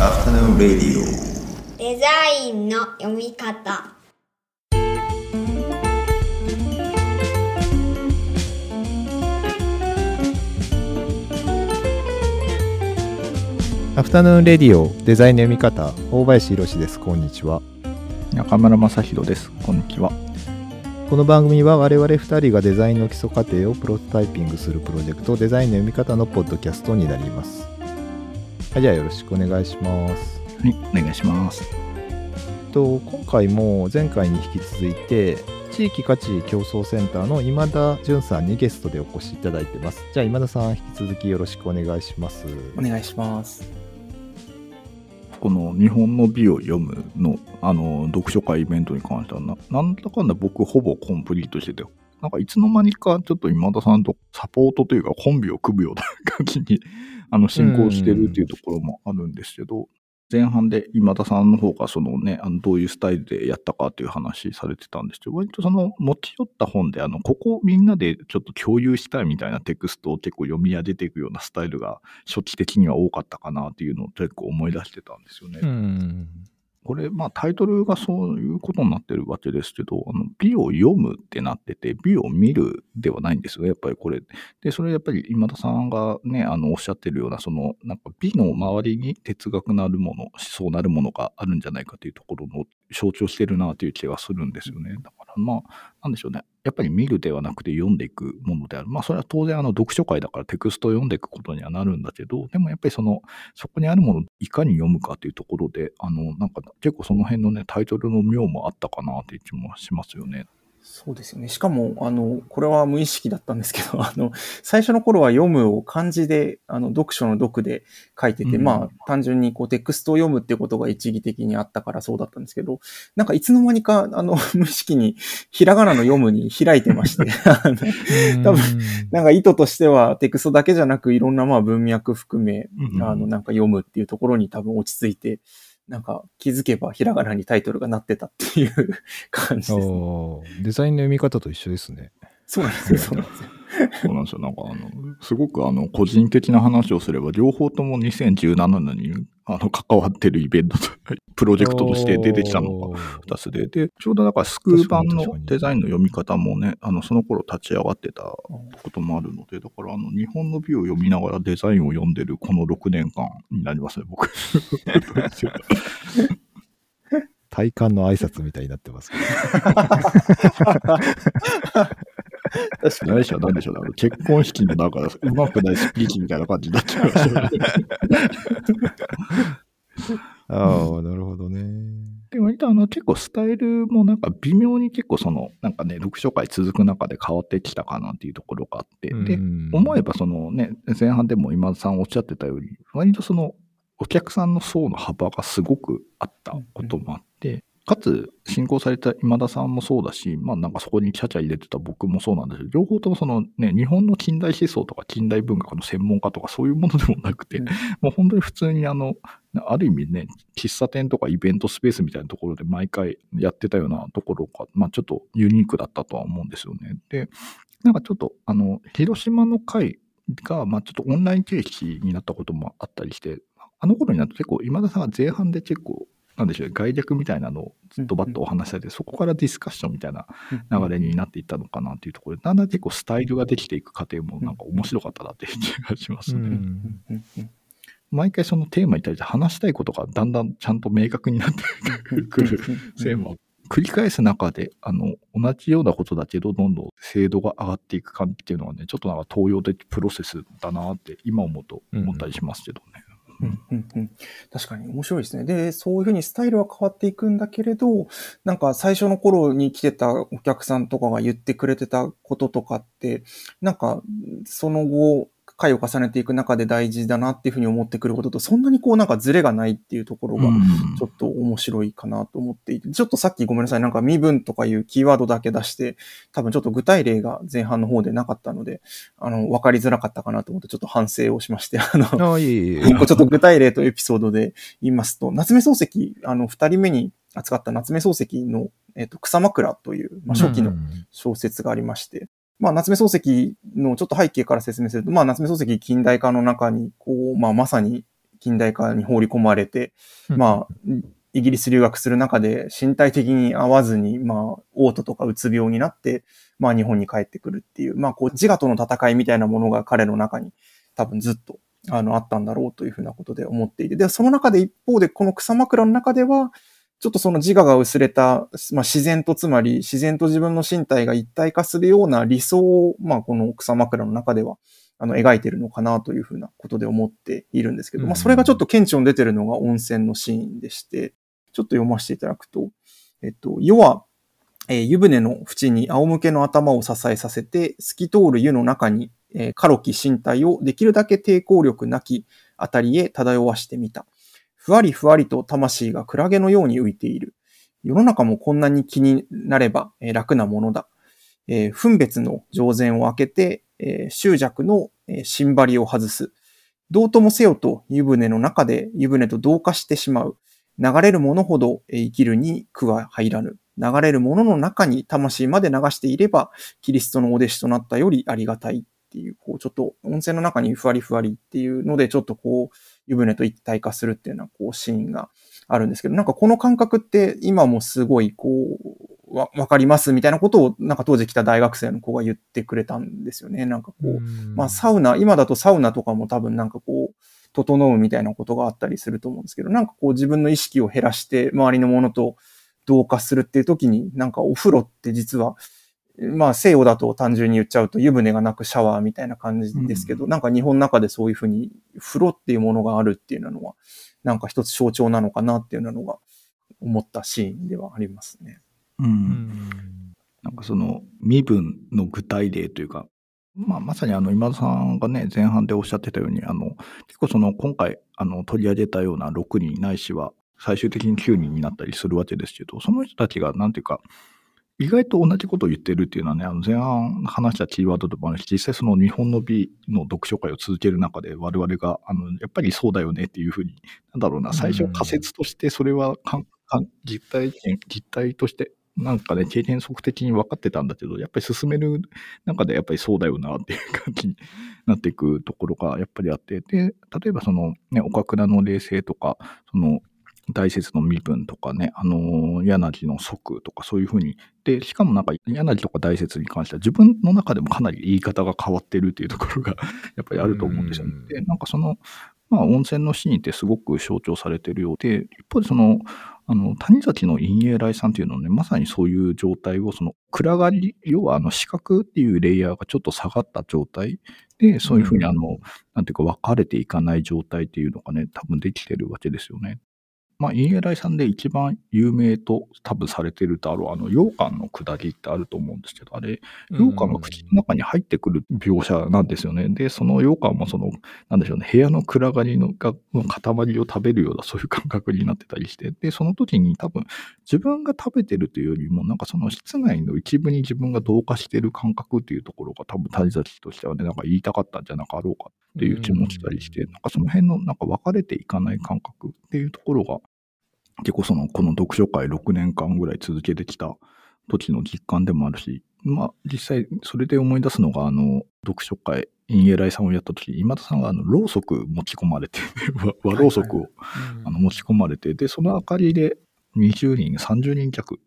Afternoon Radio. デザインの読み方。アフタヌーンレディオデザインの読み方。大林博です。こんにちは。中村正弘です。こんにちは。この番組は我々2人がデザインの基礎過程をプロトタイピングするプロジェクトデザインの読み方のポッドキャストになりますはいじゃあよろしくお願いしますはい、お願いします。と今回も前回に引き続いて地域価値競争センターの今田淳さんにゲストでお越しいただいてますじゃあ今田さん引き続きよろしくお願いしますお願いします。この日本の美を読むの、あの、読書会イベントに関してはな、なんだかんだ僕ほぼコンプリートしてて、なんかいつの間にかちょっと今田さんとサポートというかコンビを組むような感じに、あの、進行してるっていうところもあるんですけど、前半で今田さんの方がそのね、あのどういうスタイルでやったかという話されてたんですけど、割とその持ち寄った本で、あの、ここみんなでちょっと共有したいみたいなテクストを結構読み上げていくようなスタイルが初期的には多かったかなっていうのを結構思い出してたんですよね。これ、まあタイトルがそういうことになってるわけですけど、あの美を読むってなってて、美を見るではないんですよ、やっぱりこれ。で、それやっぱり今田さんがね、あのおっしゃってるような、その、なんか美の周りに哲学なるもの、思想なるものがあるんじゃないかというところの象徴してるなという気がするんですよね。だからまあ、なんでしょうね。やっぱり見るではなくて読んでいくものである。まあそれは当然あの読書会だからテクストを読んでいくことにはなるんだけど、でもやっぱりその、そこにあるものをいかに読むかというところで、あの、なんか結構その辺のね、タイトルの妙もあったかなっていう気もしますよね。そうですよね。しかも、あの、これは無意識だったんですけど、あの、最初の頃は読むを漢字で、あの、読書の読で書いてて、うん。まあ、単純にこう、テクストを読むってことが一義的にあったからそうだったんですけど、なんかいつの間にか、あの、無意識に、ひらがなの読むに開いてまして、あの多分なんか意図としてはテクストだけじゃなくいろんなまあ文脈含め、うん。あのなんか読むっていうところに多分落ち着いて、なんか気づけばひらがなにタイトルがなってたっていう感じです、ね。デザインの読み方と一緒ですねそうなんですよ、そうなんですよ。そうなんですよ。なんかあの、すごくあの、個人的な話をすれば、両方とも2017年に、あの、関わってるイベントと、プロジェクトとして出てきたのが2つで、で、ちょうどだからスクー版の確かに確かに。デザインの読み方もね、あの、その頃立ち上がってたこともあるので、だからあの、日本の美を読みながらデザインを読んでるこの6年間になりますね、僕。体感の挨拶みたいになってます。けど何でしょう、何でしょう、結婚式のなんか、うまくないスピーチみたいな感じになっちゃいましたね。ああなるほどね。で、割とあの結構スタイルもなんか微妙に結構その、なんかね、読書会続く中で変わってきたかなっていうところがあって、でう、ん。思えばそのね、前半でも今田さんおっしゃってたように、割とそのお客さんの層の幅がすごくあったこともあって、かつ進行された今田さんもそうだし、まあなんかそこにちゃちゃ入れてた僕もそうなんですけど、両方ともそのね、日本の近代思想とか近代文学の専門家とかそういうものでもなくて、うん。もう本当に普通にあの、ある意味ね、喫茶店とかイベントスペースみたいなところで毎回やってたようなところが、まあちょっとユニークだったとは思うんですよね。で、なんかちょっと、あの、広島の会が、まあちょっとオンライン形式になったこともあったりして、あの頃になると結構今田さんが前半で結構、なんでしょう、概略みたいなのをずっとバッとお話しされて、そこからディスカッションみたいな流れになっていったのかなっていうところで、だんだん結構スタイルができていく過程もなんか面白かったなっていう気がしますね。うんうんうんうん毎回そのテーマに対して話したいことがだんだんちゃんと明確になってくるせいも繰り返す中で、あの、同じようなことだけど、どんどん精度が上がっていく感じっていうのはね、ちょっとなんか東洋的プロセスだなって今思うと思ったりしますけどね。うんうんうん確かに面白いですね。で、そういうふうにスタイルは変わっていくんだけれど、なんか最初の頃に来てたお客さんとかが言ってくれてたこととかって、なんかその後、回を重ねていく中で大事だなっていうふうに思ってくることと、そんなにこうなんかズレがないっていうところが、ちょっと面白いかなと思っていて、ちょっとさっきごめんなさい、なんか身分とかいうキーワードだけ出して、多分ちょっと具体例が前半の方でなかったので、あの、わかりづらかったかなと思ってちょっと反省をしまして、あの。一個ちょっと具体例とエピソードで言いますと、夏目漱石、あの、二人目に扱った夏目漱石の、えっ、と、草枕という、まあ、初期のうん。小説がありまして、まあ、夏目漱石のちょっと背景から説明すると、まあ、夏目漱石近代化の中に、こう、まあ、まさに近代化に放り込まれて、まあ、イギリス留学する中で身体的に合わずに、まあ、嘔吐とかうつ病になって、まあ、日本に帰ってくるっていう、まあ、こう、自我との戦いみたいなものが彼の中に多分ずっと、あの、あったんだろうというふうなことで思っていて、で、その中で一方で、この草枕の中では、ちょっとその自我が薄れた、まあ、自然とつまり、自然と自分の身体が一体化するような理想を、まあ、この草枕の中では、あの、描いてるのかなというふうなことで思っているんですけど、まあ、それがちょっと顕著に出てるのが温泉のシーンでして、ちょっと読ませていただくと、えっと、世は、えー湯船の縁に仰向けの頭を支えさせて、透き通る湯の中に、えー軽き身体をできるだけ抵抗力なきあたりへ漂わしてみた。ふわりふわりと魂がクラゲのように浮いている。世の中もこんなに気になれば、楽なものだ。えー分別の上善を開けて、えー執着の、えー芯張りを外す。どうともせよと湯船の中で湯船と同化してしまう。流れるものほど生きるに苦は入らぬ。流れるものの中に魂まで流していれば、キリストのお弟子となったよりありがたいっていう、こう、ちょっと温泉の中にふわりふわりっていうので、ちょっとこう、湯船と一体化するっていうような、こう、シーンがあるんですけど、なんかこの感覚って今もすごい、こう、わ、わかりますみたいなことを、なんか当時来た大学生の子が言ってくれたんですよね。なんかこう、まあサウナ、今だとサウナとかも多分なんかこう、整うみたいなことがあったりすると思うんですけど、なんかこう自分の意識を減らして周りのものと同化するっていう時に、なんかお風呂って実は、まあ西洋だと単純に言っちゃうと湯船がなくシャワーみたいな感じですけど、なんか日本の中でそういうふうに風呂っていうものがあるっていうのは、なんか一つ象徴なのかなっていうのが思ったシーンではありますね。う。うんんなんかその身分の具体例というか、まあ、まさにあの今田さんがね前半でおっしゃってたようにあの結構その今回あの取り上げたような6人ないしは最終的に9人になったりするわけですけどその人たちがなんていうか意外と同じことを言ってるっていうのはね、あの前半話したキーワードでもあるし、実際その日本の美の読書会を続ける中で我々が、あの、やっぱりそうだよねっていうふうに、なんだろうな、最初仮説としてそれはかんかん実体験、実態として、なんかね、経験則的に分かってたんだけど、やっぱり進める中でやっぱりそうだよなっていう感じになっていくところがやっぱりあって、で、例えばそのね、岡倉の冷静とか、その大説の身分とかね、あのー柳の即とかそういうふうに。で、しかもなんか柳とか大説に関しては自分の中でもかなり言い方が変わってるっていうところが やっぱりあると思うんですよね。うんで、なんかその、まあ温泉のシーンってすごく象徴されてるようで、一方でその、あの、谷崎の陰影来さんっていうのはね、まさにそういう状態を、その、暗がり、要はあの、視覚っていうレイヤーがちょっと下がった状態で、そういうふうにあの、なんていうか分かれていかない状態っていうのがね、多分できてるわけですよね。まあ、陰影来さんで一番有名と多分されてるだろう、あの、羊羹の下りってあると思うんですけど、あれ、羊羹が口の中に入ってくる描写なんですよね。で、その羊羹もその、なんでしょうね、部屋の暗がりのがの塊を食べるようなそういう感覚になってたりして、で、その時に多分自分が食べてるというよりも、なんかその室内の一部に自分が同化してる感覚っていうところが多分谷崎としてはね、なんか言いたかったんじゃなかろうかっていう気もしたりして、なんかその辺のなんか分かれていかない感覚っていうところが、結構その、この読書会6年間ぐらい続けてきた時の実感でもあるし、まあ実際それで思い出すのが、あの、読書会、陰影来さんをやった時、今田さんがあの、ろうそく持ち込まれて、和 和ろうそくをあの持ち込まれて、で、その明かりで20人、30人弱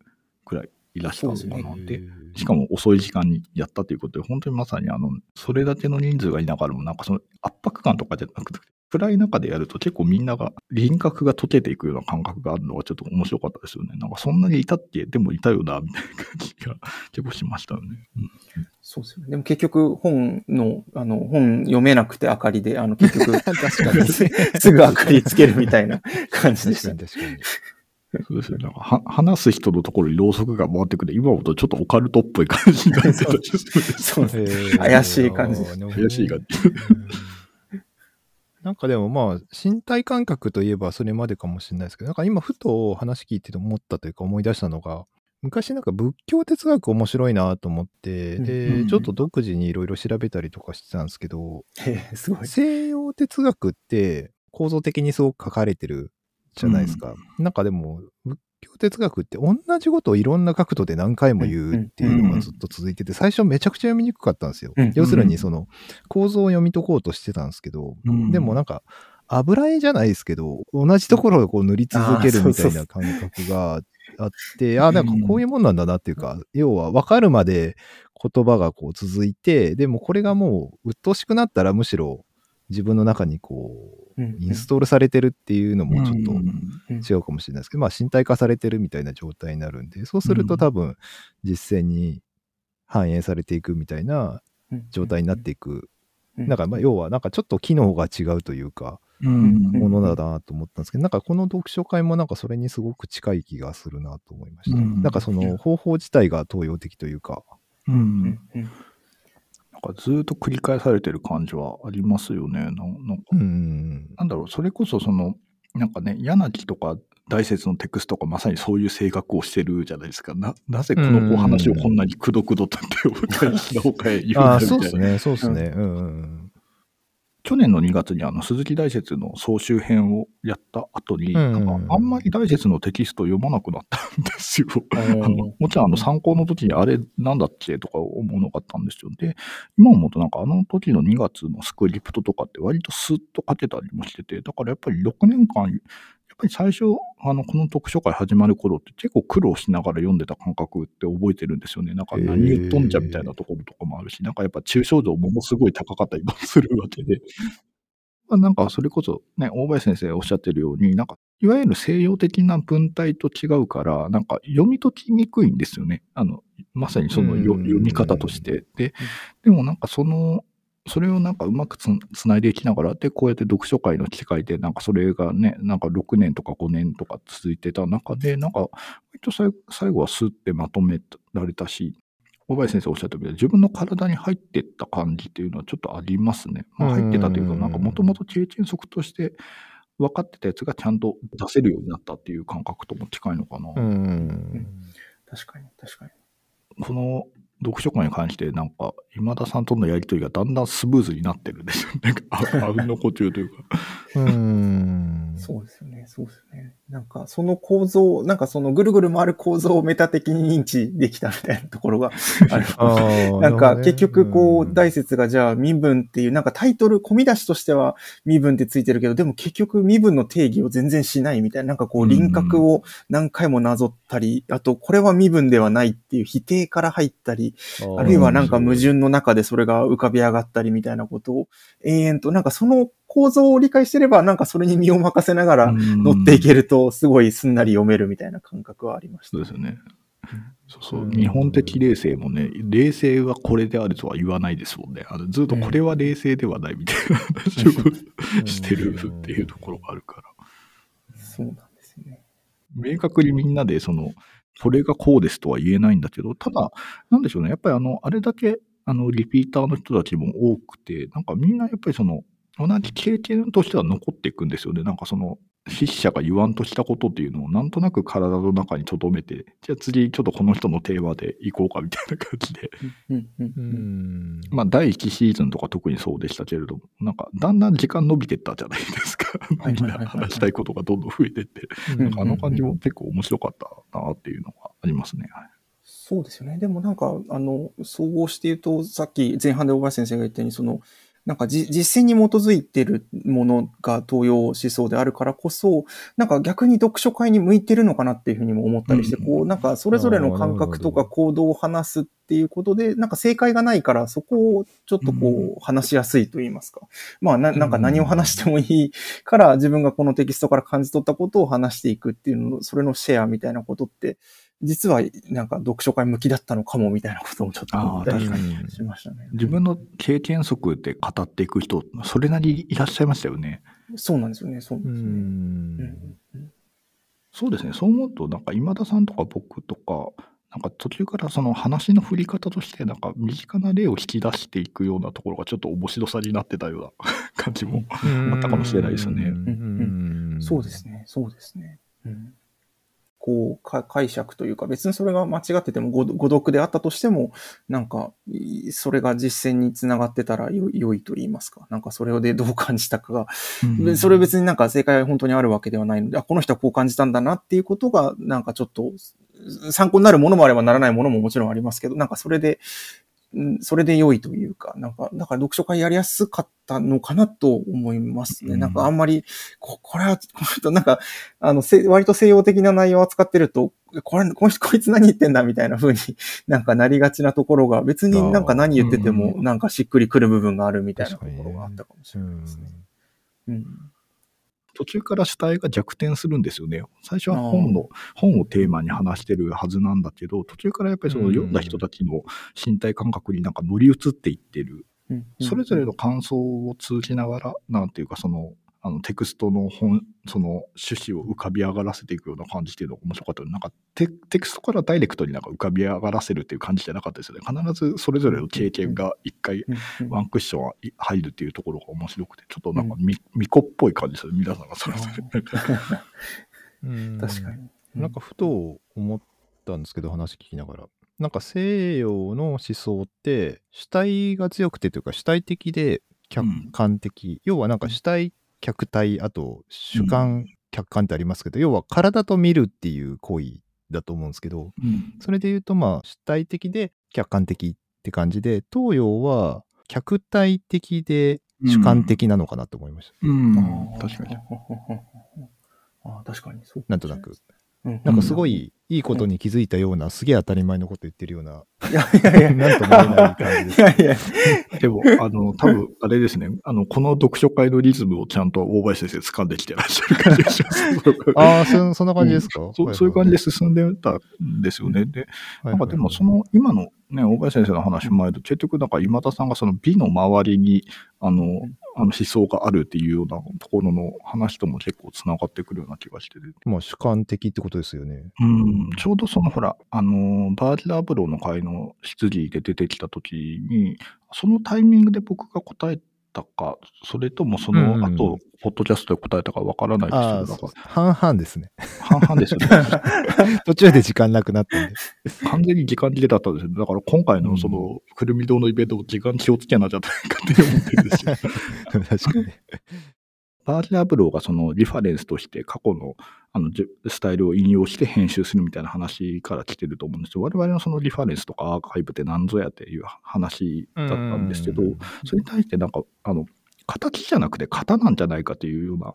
くらいいらっしたのかなで、しかも遅い時間にやったということで、本当にまさにあの、それだけの人数がいながらも、なんかその圧迫感とかじゃなくて、暗い中でやると結構みんなが輪郭が溶けていくような感覚があるのがちょっと面白かったですよね。なんかそんなにいたっけでもいたよな、みたいな感じが結構しましたよね。うんそうですよね。でも結局本の、あの、本読めなくて明かりで、あの、結局、確かに。すぐ明かりつけるみたいな感じでした確かに。そうですね。なんかは話す人のところにろうそくが回ってくる。今ほどちょっとオカルトっぽい感じになってたそうです。えー怪しい感じ怪しい感じ。うんなんかでもまあ、身体感覚といえばそれまでかもしれないですけど、なんか今ふと話聞いてて思ったというか思い出したのが、昔なんか仏教哲学面白いなと思って、うんで、うんちょっと独自にいろいろ調べたりとかしてたんですけど、へえすごい。西洋哲学って構造的にすごく書かれてるじゃないですか。なんかでも、仏教哲学って同じことをいろんな角度で何回も言うっていうのがずっと続いてて、最初めちゃくちゃ読みにくかったんですよ。うん要するにその構造を読み解こうとしてたんですけど、うんでもなんか、油絵じゃないですけど、同じところをこう塗り続けるみたいな感覚があって、あなんかこういうもんなんだなっていうか、要は分かるまで言葉がこう続いて、でもこれがもう鬱陶しくなったらむしろ自分の中にこう、うんインストールされてるっていうのもちょっとうん。違うかもしれないですけど、まあ身体化されてるみたいな状態になるんで、そうすると多分実践に反映されていくみたいな状態になっていく。なんかまあ要はなんかちょっと機能が違うというか、うん。ものだなと思ったんですけど、なんかこの読書会もなんかそれにすごく近い気がするなと思いました。うん。なんかその方法自体が東洋的というか、うんなんかずーっと繰り返されてる感じはありますよね。ななんかうん。なんだろう、それこそその、なんかね、柳とか大説のテクストがまさにそういう性格をしてるじゃないですか。な、なぜこのうんこう話をこんなにくどくどとって思ったりしなおかえ言うみたいな。そうですね、そうですね。うんうん去年の2月にあの鈴木大説の総集編をやった後に、うんなんかあんまり大説のテキストを読まなくなったんですよ。もちろんあの参考の時にあれなんだっけとか思うのがあったんですよ。で、今思うとなんかあの時の2月のスクリプトとかって割とスッと書けたりもしてて、だからやっぱり6年間、ぱり最初、あの、この読書会始まる頃って結構苦労しながら読んでた感覚って覚えてるんですよね。なんか何言っとんじゃみたいなところとかもあるし、なんかやっぱ抽象度ものすごい高かったりもするわけで。まあ、なんかそれこそね、大林先生おっしゃってるように、なんかいわゆる西洋的な文体と違うから、なんか読み解きにくいんですよね。あの、まさにその読み方として。で、でもなんかその、それをなんかうまくつつないでいきながら、で、こうやって読書会の機会で、なんかそれがね、なんか6年とか5年とか続いてた中で、なんか、割と最最後はスッてまとめられたし、大林先生おっしゃったように、自分の体に入ってった感じっていうのはちょっとありますね。まあ、入ってたというか、うんなんかもともと経験則として分かってたやつがちゃんと出せるようになったっていう感覚とも近いのかな。うん。うん。確かに、確かに。この読書会に関して、なんか、今田さんとのやりとりがだんだんスムーズになってるんですよ。なんか、ああうんの呼吸というか。うん。そうですよね、そうですよね。なんか、その構造、なんかそのぐるぐる回る構造をメタ的に認知できたみたいなところが ある。あーなんか、結局、こう、うん大説がじゃあ、身分っていう、なんかタイトル、込み出しとしては身分ってついてるけど、でも結局身分の定義を全然しないみたいな、なんかこう、うん輪郭を何回もなぞったり、あと、これは身分ではないっていう否定から入ったり、あるいはなんか矛盾の中でそれが浮かび上がったりみたいなことを、永遠と、なんかその構造を理解してれば、なんかそれに身を任せながら乗っていけると、すごいすんなり読めるみたいな感覚はありました。そうですよね。そうそううん日本的冷静もね、冷静はこれであるとは言わないですもんね。あのずっとこれは冷静ではないみたいな話をしてるっていうところがあるから。そうなんですよね。明確にみんなで、その、これがこうですとは言えないんだけど、ただ、なんでしょうね。やっぱりあの、あれだけ、あの、リピーターの人たちも多くて、なんかみんなやっぱりその、同じ経験としては残っていくんですよね。なんかその、筆者が言わんとしたことっていうのをなんとなく体の中に留めて、じゃあ次ちょっとこの人のテーマで行こうかみたいな感じで。うんうんううんん。まあ第1シーズンとか特にそうでしたけれども、なんかだんだん時間伸びてったじゃないですか。はいみんな話したいことがどんどん増えてって。うんなんかあの感じも結構面白かったなっていうのがありますね。はいそうですよね。でもなんか、あの、総合して言うと、さっき前半で小林先生が言ったように、その、なんかじ実践に基づいてるものが東洋思想であるからこそ、なんか逆に読書会に向いてるのかなっていうふうにも思ったりして、うんこう、なんかそれぞれの感覚とか行動を話すっていうことで、なんか正解がないから、そこをちょっとこう、話しやすいと言いますか。まあな、なんか何を話してもいいから、自分がこのテキストから感じ取ったことを話していくっていうの、それのシェアみたいなことって、実はなんか読書会向きだったのかもみたいなこともちょっと思ったりしましたね。自分の経験則で語っていく人、それなりいらっしゃいましたよね。そうなんですよね、そうなんうですよね。うそうですね。そう思うと、なんか今田さんとか僕とか、なんか途中からその話の振り方として、なんか身近な例を引き出していくようなところがちょっと面白さになってたような感じも。あったかもしれないですよねうんそうですね、そうですね。うんこうか、解釈というか、別にそれが間違ってても誤誤読であったとしても、なんか、いそれが実践につながってたらよ良いと言いますか。なんかそれでどう感じたかが、うんそれ別になんか正解は本当にあるわけではないので、あ、この人はこう感じたんだなっていうことが、なんかちょっと参考になるものもあればならないものももちろんありますけど、なんかそれで、うんそれで良いというか、なんか、だから読書会やりやすかったのかなと思いますね。うんなんかあんまり、ここれは、この人なんか、あの、せ割と西洋的な内容を扱ってると、これ、この人こいつ何言ってんだみたいな風に なんかなりがちなところが、別になんか何言ってても、うなんかしっくりくる部分があるみたいなところがあったかもしうれないですね。んうん。途中から主体が逆転するんですよね。最初は本の、本をテーマに話してるはずなんだけど、途中からやっぱりそのうん読んだ人たちの身体感覚になんか乗り移っていってる。うんそれぞれの感想を通じながら、なんていうかその、あのテクストの本、その趣旨を浮かび上がらせていくような感じっていうのが面白かったよなんかテテクストからダイレクトになんか浮かび上がらせるっていう感じじゃなかったですよね。必ずそれぞれの経験が一回うんうんワンクッションはい入るっていうところが面白くて、ちょっとなんかみ、みこっぽい感じですよね、皆さんがそれぞれ。うん確かに。なんかふと思ったんですけど、話聞きながら。なんか西洋の思想って主体が強くてというか主体的で客観的、要はなんか主体客体あと主観、客観ってありますけど要は体と見るっていう行為だと思うんですけどうんそれで言うとまあ主体的で客観的って感じで東洋は客体的で主観的なのかなと思いました、うんあー確かに。。あー確かにそう。なんとなく。うん。なんかすごい。いいいことに気づいたような、すげえ当たり前のこと言ってるような、いやいやいや。なんとも言えない感じですいやいや。でも、あの、多分あれですね、あの、この読書会のリズムをちゃんと大林先生掴んできてらっしゃる感じがします。ああ、そそんな感じですか、そうそういう感じで進んでたんですよね。で、はないんかでもその今のね、大林先生の話もあると、結局なんか今田さんがその美の周りに、あの、あの思想があるっていうようなところの話とも結構つながってくるような気がしてて。まあ主観的ってことですよね。うん、ちょうどそのほら、あの、バージラブローの会の質疑で出てきたときに、そのタイミングで僕が答えたか、それともそのうん後、ポッドキャストで答えたかわからないですけど、半々ですね。半々ですよね。途中で時間なくなったんで。完全に時間切れだったんですよ。だから今回のその、くるみ堂のイベントも時間気をつけなきゃと勝手に思ってるんですよ。確かに。バージラブローがそのリファレンスとして過去のあのスタイルを引用して編集するみたいな話から来てると思うんですよ。我々のそのリファレンスとかアーカイブって何ぞやっていう話だったんですけど、それに対してなんか、あの、形じゃなくて型なんじゃないかというような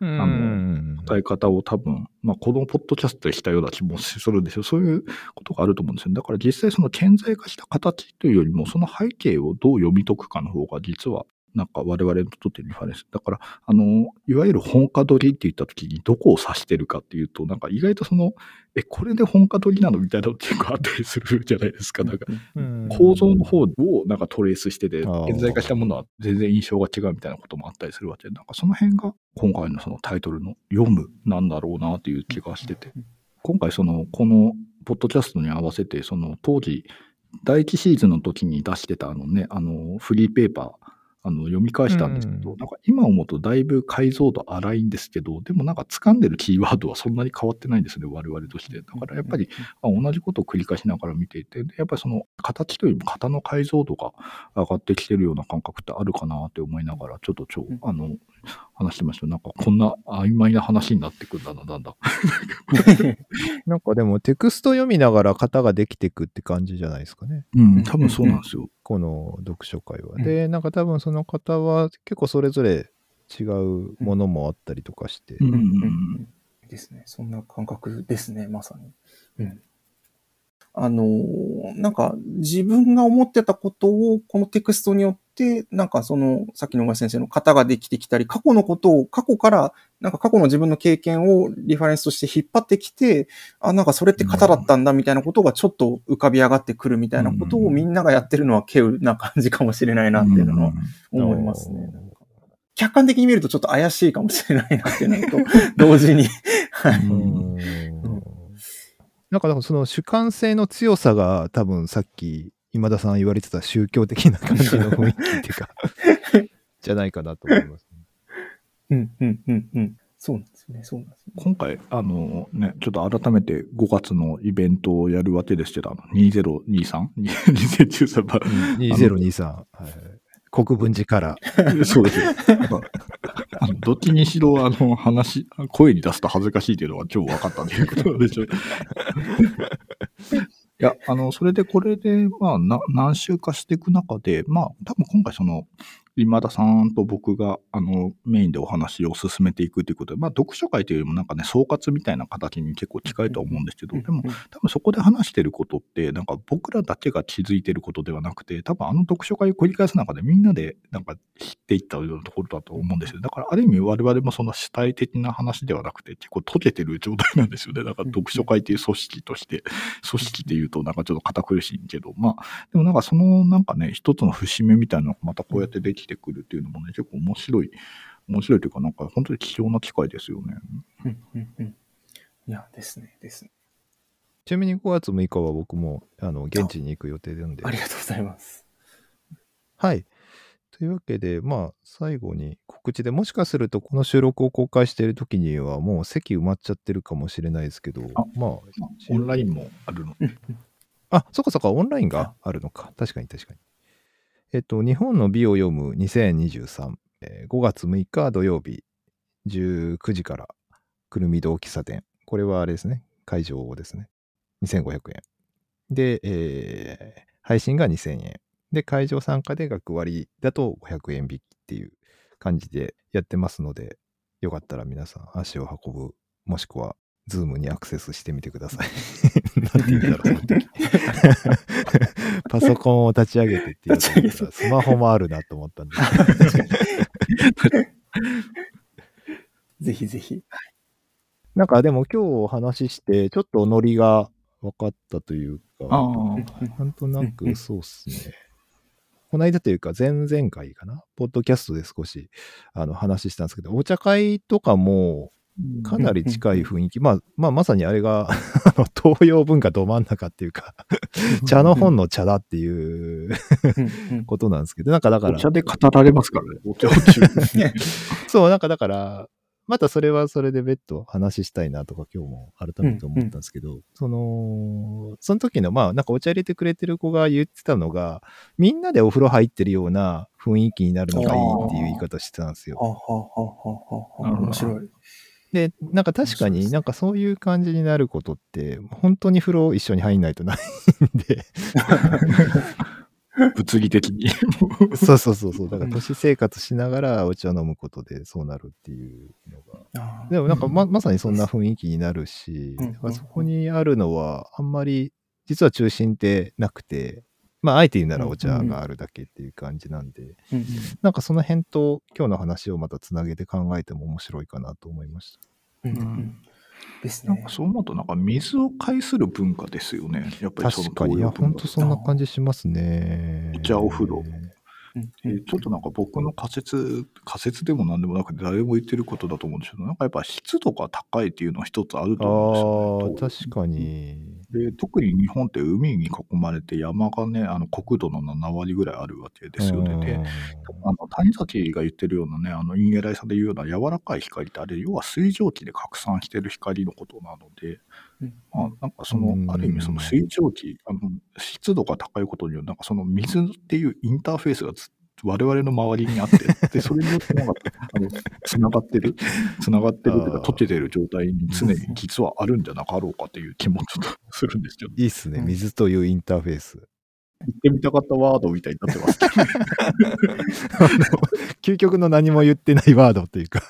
うん、あのうん答え方を多分、まあ、このポッドキャストでしたような気もするんですよ。そういうことがあると思うんですよ。だから実際その顕在化した形というよりも、その背景をどう読み解くかの方が実は、なんか我々にとってリファレンス。だから、あの、いわゆる本家取りって言った時にどこを指してるかっていうと、なんか意外とその、え、これで本家取りなのみたいなの結構あったりするじゃないですか。なんかうん。構造の方をなんかトレースしてて、顕在化したものは全然印象が違うみたいなこともあったりするわけ。で、なんかその辺が今回のそのタイトルの読むなんだろうなっていう気がしてて、今回その、このポッドキャストに合わせて、その当時、第一シーズンの時に出してたあのね、あの、フリーペーパー、あの、読み返したんですけど、うんなんか今思うとだいぶ解像度荒いんですけど、でもなんか掴んでるキーワードはそんなに変わってないんですね、我々として。だからやっぱり、まあ同じことを繰り返しながら見ていて、でやっぱりその形というよりも型の解像度が上がってきてるような感覚ってあるかなって思いながら、ちょっとちょうん、あの、話してました。なんかこんな曖昧な話になってくんだな、だんだん。なんかでもテクスト読みながら型ができていくって感じじゃないですかね。うん、多分そうなんですよ。この読書会は。うんで、なんか多分その方は結構それぞれ違うものもあったりとかして。うんですね。そんな感覚ですね、まさに。うん。あのーなんか自分が思ってたことをこのテクストによって、なんかその、さっきの小林先生の型ができてきたり、過去のことを、過去から、なんか過去の自分の経験をリファレンスとして引っ張ってきて、あ、なんかそれって型だったんだみたいなことがちょっと浮かび上がってくるみたいなことをみんながやってるのは稀有な感じかもしれないなっていうのは思いますね。客観的に見るとちょっと怪しいかもしれないなっていうのと、同時に。はい。うんなんかその主観性の強さが多分さっき今田さん言われてた宗教的な感じの雰囲気っていうか じゃないかなと思います、うん、うん、うん、うん。そうなんですよね、そうなんですよね。今回、あのね、ちょっと改めて5月のイベントをやるわけですけど、あの 2023?2013 番。2023、はいはい、国分寺から そうですよ。どっちにしろ、あの、話、声に出すと恥ずかしいっていうのが超分かったということでしょう。いや、あの、それでこれで、まあ、な何周かしていく中で、まあ、多分今回その、今田さんと僕が、あの、メインでお話を進めていくということで、まあ、読書会というよりもなんかね、総括みたいな形に結構近いとは思うんですけど、でも、多分そこで話してることって、なんか僕らだけが気づいてることではなくて、多分あの読書会を繰り返す中でみんなでなんか知っていったようなところだと思うんですよ。だからある意味我々もその主体的な話ではなくて、結構解けてる状態なんですよね。だから読書会っていう組織として、組織っていうとなんかちょっと堅苦しいけど、まあ、でもなんかそのなんかね、一つの節目みたいなのがまたこうやってできてくるっていうのもね、結構面白い、面白いというかなんか本当に貴重な機会ですよね。うんうんうんいや、ですね、ですね。ちなみに5月6日は僕もあの現地に行く予定なんであ。りがとうございます。はい。というわけで、まあ、最後に告知で、もしかするとこの収録を公開している時にはもう席埋まっちゃってるかもしれないですけど、あまあ、オンラインもあるので。あ、そっかそっか、オンラインがあるのか。確かに確かに。えっと、日本の美を読む2023、えー5月6日土曜日、19時から、くるみ堂喫茶店。これはあれですね、会場ですね。2500円。で、えー配信が2000円。で、会場参加で学割だと500円引きっていう感じでやってますので、よかったら皆さん足を運ぶ、もしくは、ズームにアクセスしてみてください。なんて言うんだろう、その時パソコンを立ち上げてって言うスマホもあるなと思ったんで。ぜひぜひ。なんかでも今日お話しして、ちょっとノリが分かったというか、あなんとなくそうっすね。この間というか前々回かな、ポッドキャストで少しあの話したんですけど、お茶会とかもかなり近い雰囲気、まあ、まあまさにあれが 東洋文化ど真ん中っていうか、茶の本の茶だっていううんうんことなんですけど、なんかだからお、茶で語られますからね。お茶を中。そう、なんかだから、またそれはそれで別途話したいなとか今日も改めて思ったんですけど、その、その時のまあなんかお茶入れてくれてる子が言ってたのが、みんなでお風呂入ってるような雰囲気になるのがいいっていう言い方してたんですよ。面白い。で、なんか確かになんかそういう感じになることって、本当に風呂一緒に入んないとないんで、物理的に。そうそうそうそう、だから都市生活しながらお茶飲むことでそうなるっていうのが。でもなんかままさにそんな雰囲気になるし、うん。そこにあるのはあんまり実は中心ってなくて、まああえて言うならお茶があるだけっていう感じなんで、うんうんなんかその辺と今日の話をまたつなげて考えても面白いかなと思いました。うんうんですねなんか。そう思うと、なんか水を介する文化ですよね。やっぱりその確かに、いや、東洋文化ほんとそんな感じしますね。お茶お風呂うんえーちょっとなんか僕の仮説、仮説でも何でもなくて誰も言ってることだと思うんですけど、なんかやっぱ湿度が高いっていうのは一つあるあと思うんですよね。あ、確かに。で特に日本って海に囲まれて山がね、あの国土の7割ぐらいあるわけですよね。で、あの谷崎が言ってるようなね、あのインゲライさんで言うような柔らかい光って、あれ、要は水蒸気で拡散してる光のことなので、うん。まあ、なんかそうんの、ある意味その水蒸気、あの湿度が高いことによって、なんかその水っていうインターフェースがず我々の周りにあって、で、それによってなんか、あの、つながってる、つながってるというか、溶けてる状態に常に実はあるんじゃなかろうかっていう気もちょっとするんですけど、いいっすね。うん水というインターフェース。言ってみたかったワードみたいになってます 究極の何も言ってないワードというか。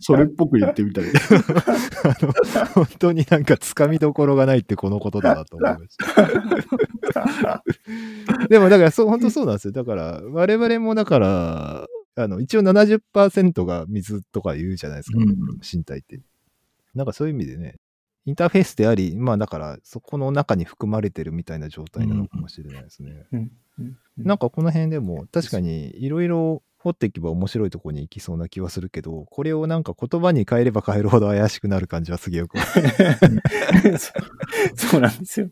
それっぽく言ってみたい。本当になんかつかみどころがないってこのことだなと思いました。でもだからそう、本当そうなんですよ。だから我々もだから、あの一応70%が水とか言うじゃないですか、うん身体って。なんかそういう意味でね、インターフェースであり、まあだからそこの中に含まれてるみたいな状態なのかもしれないですね。うんうんなんかこの辺でも確かにいろいろ掘っていけば面白いところに行きそうな気はするけど、これをなんか言葉に変えれば変えるほど怪しくなる感じはすげえよく。そうそうなんですよ。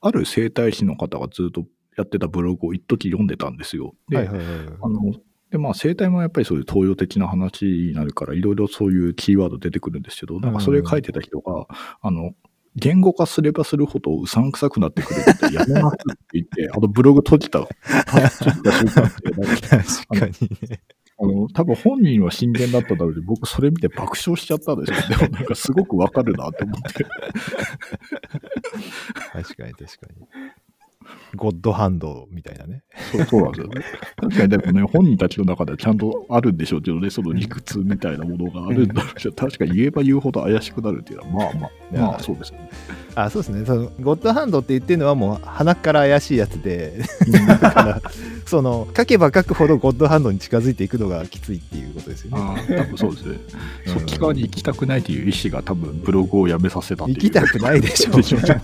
ある生態師の方がずっとやってたブログを一時読んでたんですよ。で、はいはいはい。あの、で、まあ、生態もやっぱりそういう東洋的な話になるから、いろいろそういうキーワード出てくるんですけど、なんかそれ書いてた人が、あの、言語化すればするほどうさんくさくなってくるってやめますって言って、あのブログ閉じた、閉じた瞬間って、なんか確かにね。あの、多分本人は真剣だっただろうに、僕それ見て爆笑しちゃったんですよ。でもなんかすごくわかるなって思って。確かに確かに。ゴッドハンドみたいなね。そうそうなんですよね。確かにでもね、本人たちの中ではちゃんとあるんでしょうけどね、その理屈みたいなものがあるんだろうけど、確かに言えば言うほど怪しくなるっていうのは、まあまあ、まあそうですよね。あ、そうですね。そのゴッドハンドって言ってるのはもう鼻から怪しいやつで、だから、その、書けば書くほどゴッドハンドに近づいていくのがきついっていうことですよね。ああ、多分そうですね。うんそっち側に行きたくないという意思が多分ブログをやめさせたっていう。行きたくないでしょでしょうね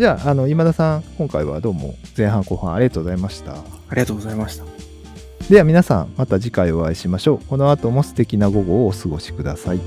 じゃあ、あの、今田さん、今回はどうも前半後半ありがとうございました。ありがとうございました。では皆さん、また次回お会いしましょう。この後も素敵な午後をお過ごしください。